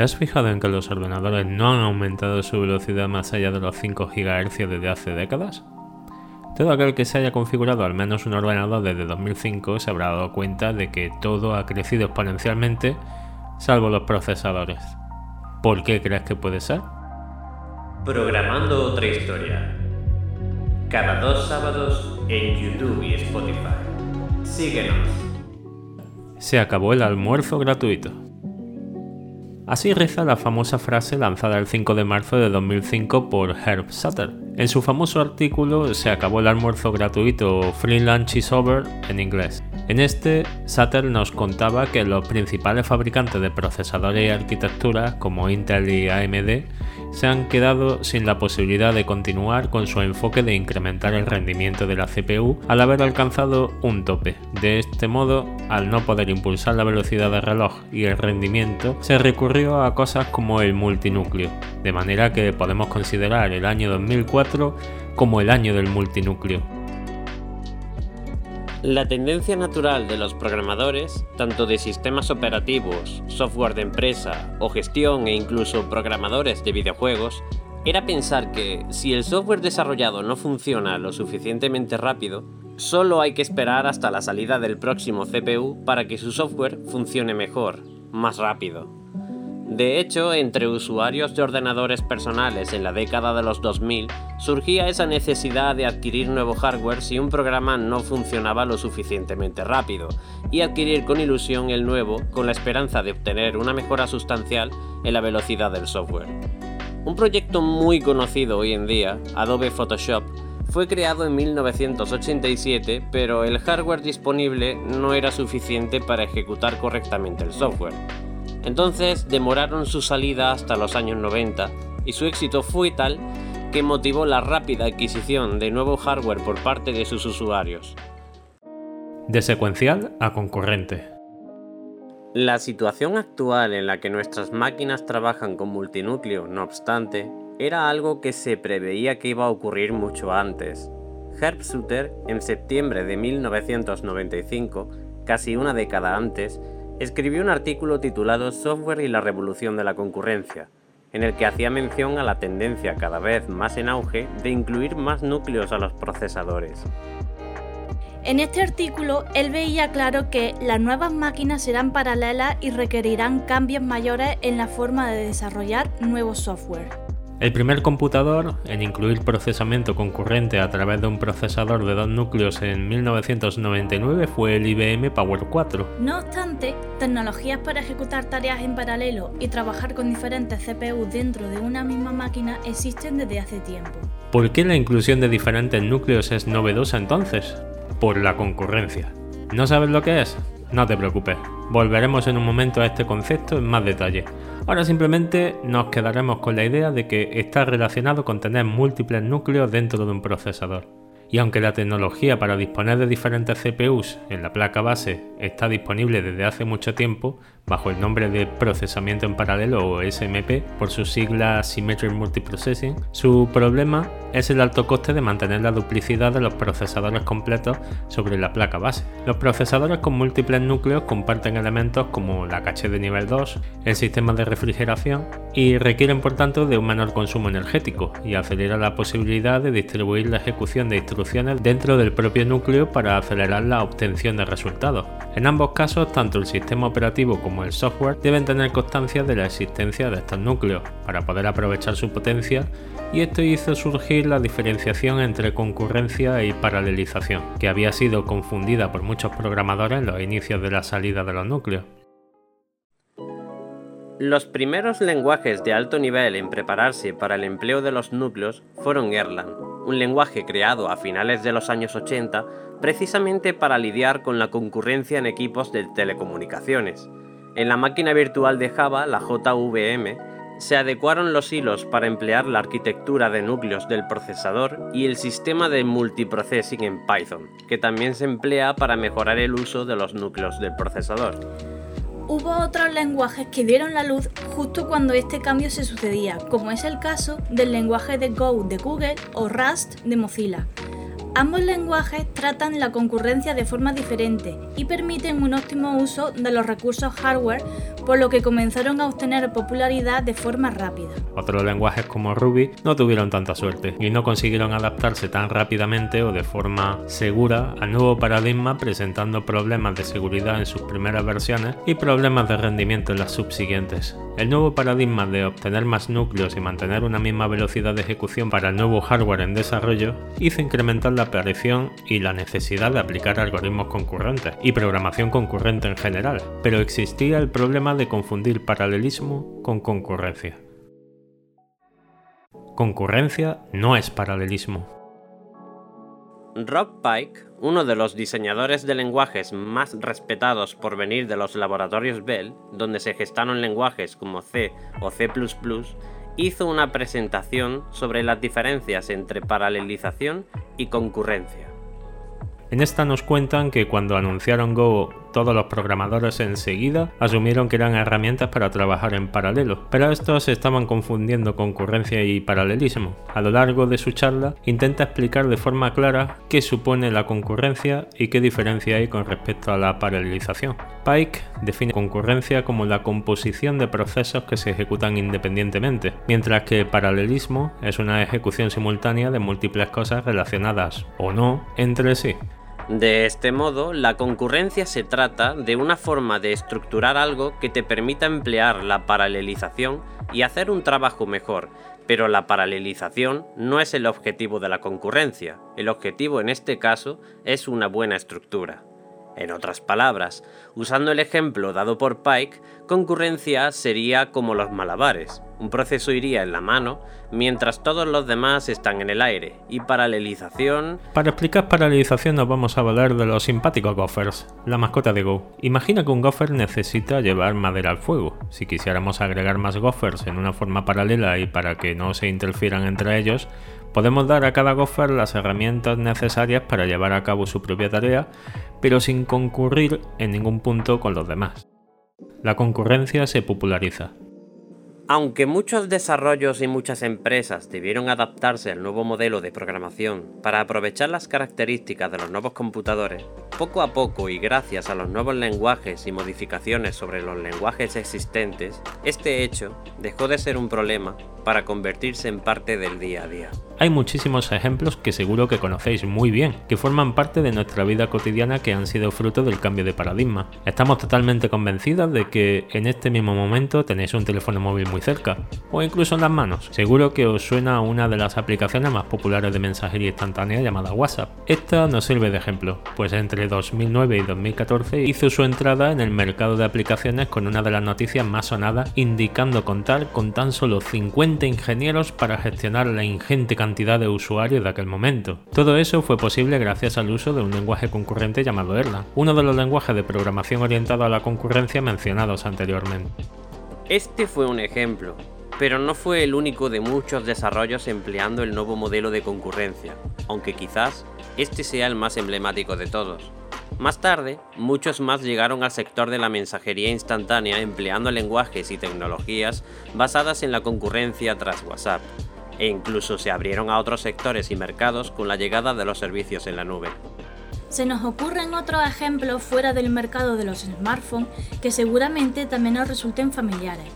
¿Te has fijado en que los ordenadores no han aumentado su velocidad más allá de los 5 GHz desde hace décadas? Todo aquel que se haya configurado al menos un ordenador desde 2005 se habrá dado cuenta de que todo ha crecido exponencialmente, salvo los procesadores. ¿Por qué crees que puede ser? Programando otra historia. Cada dos sábados en YouTube y Spotify. Síguenos. Se acabó el almuerzo gratuito. Así reza la famosa frase lanzada el 5 de marzo de 2005 por Herb Sutter. En su famoso artículo Se acabó el almuerzo gratuito Free Lunch is Over en inglés. En este, Sutter nos contaba que los principales fabricantes de procesadores y arquitecturas como Intel y AMD se han quedado sin la posibilidad de continuar con su enfoque de incrementar el rendimiento de la CPU al haber alcanzado un tope. De este modo, al no poder impulsar la velocidad del reloj y el rendimiento, se recurrió a cosas como el multinúcleo, de manera que podemos considerar el año 2004 como el año del multinúcleo. La tendencia natural de los programadores, tanto de sistemas operativos, software de empresa o gestión e incluso programadores de videojuegos, era pensar que si el software desarrollado no funciona lo suficientemente rápido, solo hay que esperar hasta la salida del próximo CPU para que su software funcione mejor, más rápido. De hecho, entre usuarios de ordenadores personales en la década de los 2000 surgía esa necesidad de adquirir nuevo hardware si un programa no funcionaba lo suficientemente rápido, y adquirir con ilusión el nuevo con la esperanza de obtener una mejora sustancial en la velocidad del software. Un proyecto muy conocido hoy en día, Adobe Photoshop, fue creado en 1987, pero el hardware disponible no era suficiente para ejecutar correctamente el software entonces demoraron su salida hasta los años 90 y su éxito fue tal que motivó la rápida adquisición de nuevo hardware por parte de sus usuarios. De secuencial a concurrente. La situación actual en la que nuestras máquinas trabajan con multinúcleo, no obstante, era algo que se preveía que iba a ocurrir mucho antes. Herb Suter, en septiembre de 1995, casi una década antes, escribió un artículo titulado Software y la revolución de la concurrencia, en el que hacía mención a la tendencia cada vez más en auge de incluir más núcleos a los procesadores. En este artículo, él veía claro que las nuevas máquinas serán paralelas y requerirán cambios mayores en la forma de desarrollar nuevo software. El primer computador en incluir procesamiento concurrente a través de un procesador de dos núcleos en 1999 fue el IBM Power 4. No obstante, tecnologías para ejecutar tareas en paralelo y trabajar con diferentes CPU dentro de una misma máquina existen desde hace tiempo. ¿Por qué la inclusión de diferentes núcleos es novedosa entonces? Por la concurrencia. ¿No sabes lo que es? No te preocupes, volveremos en un momento a este concepto en más detalle. Ahora simplemente nos quedaremos con la idea de que está relacionado con tener múltiples núcleos dentro de un procesador y aunque la tecnología para disponer de diferentes CPUs en la placa base está disponible desde hace mucho tiempo, bajo el nombre de procesamiento en paralelo o SMP por su sigla Symmetric Multiprocessing, su problema es el alto coste de mantener la duplicidad de los procesadores completos sobre la placa base. Los procesadores con múltiples núcleos comparten elementos como la caché de nivel 2, el sistema de refrigeración y requieren por tanto de un menor consumo energético y acelera la posibilidad de distribuir la ejecución de instrucciones dentro del propio núcleo para acelerar la obtención de resultados. En ambos casos, tanto el sistema operativo como el software deben tener constancia de la existencia de estos núcleos para poder aprovechar su potencia y esto hizo surgir la diferenciación entre concurrencia y paralelización, que había sido confundida por muchos programadores en los inicios de la salida de los núcleos. Los primeros lenguajes de alto nivel en prepararse para el empleo de los núcleos fueron Erlang, un lenguaje creado a finales de los años 80 precisamente para lidiar con la concurrencia en equipos de telecomunicaciones. En la máquina virtual de Java, la JVM, se adecuaron los hilos para emplear la arquitectura de núcleos del procesador y el sistema de multiprocessing en Python, que también se emplea para mejorar el uso de los núcleos del procesador hubo otros lenguajes que dieron la luz justo cuando este cambio se sucedía, como es el caso del lenguaje de Go de Google o Rust de Mozilla. Ambos lenguajes tratan la concurrencia de forma diferente y permiten un óptimo uso de los recursos hardware por lo que comenzaron a obtener popularidad de forma rápida. Otros lenguajes como Ruby no tuvieron tanta suerte y no consiguieron adaptarse tan rápidamente o de forma segura al nuevo paradigma presentando problemas de seguridad en sus primeras versiones y problemas de rendimiento en las subsiguientes. El nuevo paradigma de obtener más núcleos y mantener una misma velocidad de ejecución para el nuevo hardware en desarrollo hizo incrementar la aparición y la necesidad de aplicar algoritmos concurrentes y programación concurrente en general, pero existía el problema de confundir paralelismo con concurrencia. Concurrencia no es paralelismo. Rob Pike, uno de los diseñadores de lenguajes más respetados por venir de los laboratorios Bell, donde se gestaron lenguajes como C o C ⁇ hizo una presentación sobre las diferencias entre paralelización y concurrencia. En esta nos cuentan que cuando anunciaron Go todos los programadores enseguida asumieron que eran herramientas para trabajar en paralelo, pero estos estaban confundiendo concurrencia y paralelismo. A lo largo de su charla intenta explicar de forma clara qué supone la concurrencia y qué diferencia hay con respecto a la paralelización. Pike define concurrencia como la composición de procesos que se ejecutan independientemente, mientras que paralelismo es una ejecución simultánea de múltiples cosas relacionadas o no entre sí. De este modo, la concurrencia se trata de una forma de estructurar algo que te permita emplear la paralelización y hacer un trabajo mejor, pero la paralelización no es el objetivo de la concurrencia, el objetivo en este caso es una buena estructura. En otras palabras, usando el ejemplo dado por Pike, concurrencia sería como los malabares. Un proceso iría en la mano mientras todos los demás están en el aire. Y paralelización... Para explicar paralelización nos vamos a hablar de los simpáticos gophers, la mascota de Go. Imagina que un gopher necesita llevar madera al fuego. Si quisiéramos agregar más gophers en una forma paralela y para que no se interfieran entre ellos, Podemos dar a cada gopher las herramientas necesarias para llevar a cabo su propia tarea, pero sin concurrir en ningún punto con los demás. La concurrencia se populariza. Aunque muchos desarrollos y muchas empresas debieron adaptarse al nuevo modelo de programación para aprovechar las características de los nuevos computadores, poco a poco y gracias a los nuevos lenguajes y modificaciones sobre los lenguajes existentes, este hecho dejó de ser un problema para convertirse en parte del día a día. Hay muchísimos ejemplos que seguro que conocéis muy bien, que forman parte de nuestra vida cotidiana que han sido fruto del cambio de paradigma. Estamos totalmente convencidos de que en este mismo momento tenéis un teléfono móvil muy cerca, o incluso en las manos. Seguro que os suena una de las aplicaciones más populares de mensajería instantánea llamada WhatsApp. Esta nos sirve de ejemplo, pues entre 2009 y 2014 hizo su entrada en el mercado de aplicaciones con una de las noticias más sonadas indicando contar con tan solo 50 ingenieros para gestionar la ingente cantidad de usuarios de aquel momento. Todo eso fue posible gracias al uso de un lenguaje concurrente llamado Erlang, uno de los lenguajes de programación orientado a la concurrencia mencionados anteriormente. Este fue un ejemplo, pero no fue el único de muchos desarrollos empleando el nuevo modelo de concurrencia, aunque quizás este sea el más emblemático de todos. Más tarde, muchos más llegaron al sector de la mensajería instantánea empleando lenguajes y tecnologías basadas en la concurrencia tras WhatsApp, e incluso se abrieron a otros sectores y mercados con la llegada de los servicios en la nube. Se nos ocurren otros ejemplos fuera del mercado de los smartphones que seguramente también nos resulten familiares.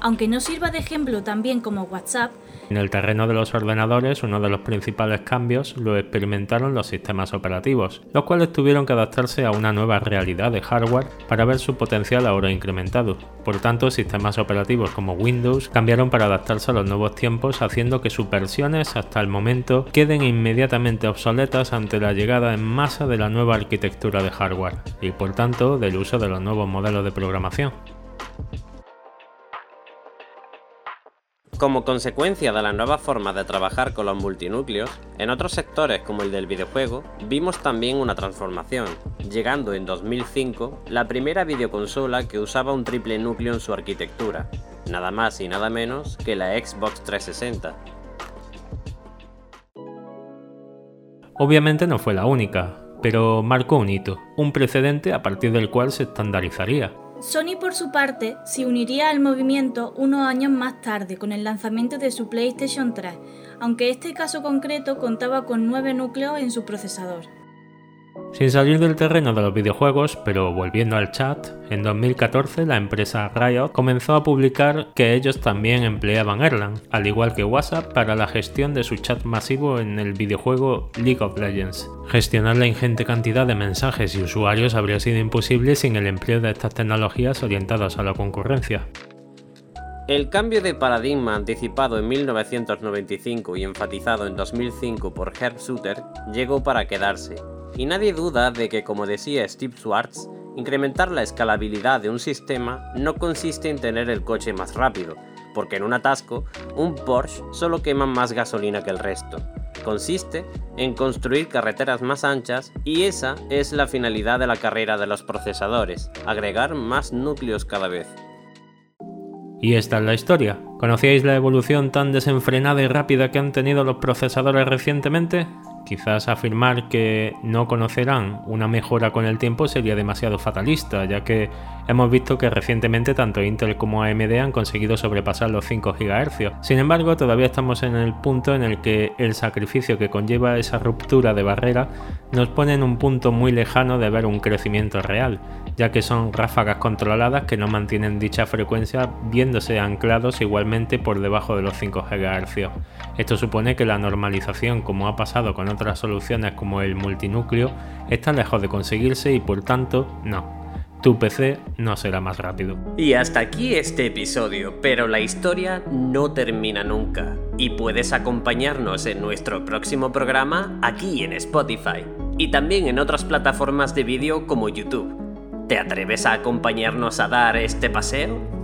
Aunque no sirva de ejemplo también como WhatsApp, en el terreno de los ordenadores, uno de los principales cambios lo experimentaron los sistemas operativos, los cuales tuvieron que adaptarse a una nueva realidad de hardware para ver su potencial ahora incrementado. Por tanto, sistemas operativos como Windows cambiaron para adaptarse a los nuevos tiempos, haciendo que sus versiones hasta el momento queden inmediatamente obsoletas ante la llegada en masa de la nueva arquitectura de hardware y por tanto del uso de los nuevos modelos de programación. Como consecuencia de la nueva forma de trabajar con los multinúcleos, en otros sectores como el del videojuego, vimos también una transformación, llegando en 2005 la primera videoconsola que usaba un triple núcleo en su arquitectura, nada más y nada menos que la Xbox 360. Obviamente no fue la única, pero marcó un hito, un precedente a partir del cual se estandarizaría. Sony por su parte se uniría al movimiento unos años más tarde con el lanzamiento de su PlayStation 3, aunque este caso concreto contaba con nueve núcleos en su procesador. Sin salir del terreno de los videojuegos, pero volviendo al chat, en 2014 la empresa Riot comenzó a publicar que ellos también empleaban Erlang, al igual que WhatsApp, para la gestión de su chat masivo en el videojuego League of Legends. Gestionar la ingente cantidad de mensajes y usuarios habría sido imposible sin el empleo de estas tecnologías orientadas a la concurrencia. El cambio de paradigma anticipado en 1995 y enfatizado en 2005 por Herb Suter llegó para quedarse, y nadie duda de que, como decía Steve Schwartz, incrementar la escalabilidad de un sistema no consiste en tener el coche más rápido, porque en un atasco, un Porsche solo quema más gasolina que el resto. Consiste en construir carreteras más anchas y esa es la finalidad de la carrera de los procesadores, agregar más núcleos cada vez. Y esta es la historia. ¿Conocíais la evolución tan desenfrenada y rápida que han tenido los procesadores recientemente? Quizás afirmar que no conocerán una mejora con el tiempo sería demasiado fatalista, ya que hemos visto que recientemente tanto Intel como AMD han conseguido sobrepasar los 5 GHz. Sin embargo, todavía estamos en el punto en el que el sacrificio que conlleva esa ruptura de barrera nos pone en un punto muy lejano de ver un crecimiento real, ya que son ráfagas controladas que no mantienen dicha frecuencia viéndose anclados igualmente por debajo de los 5 GHz. Esto supone que la normalización, como ha pasado con otras soluciones como el multinúcleo, está lejos de conseguirse y por tanto, no. Tu PC no será más rápido. Y hasta aquí este episodio, pero la historia no termina nunca. Y puedes acompañarnos en nuestro próximo programa aquí en Spotify y también en otras plataformas de vídeo como YouTube. ¿Te atreves a acompañarnos a dar este paseo?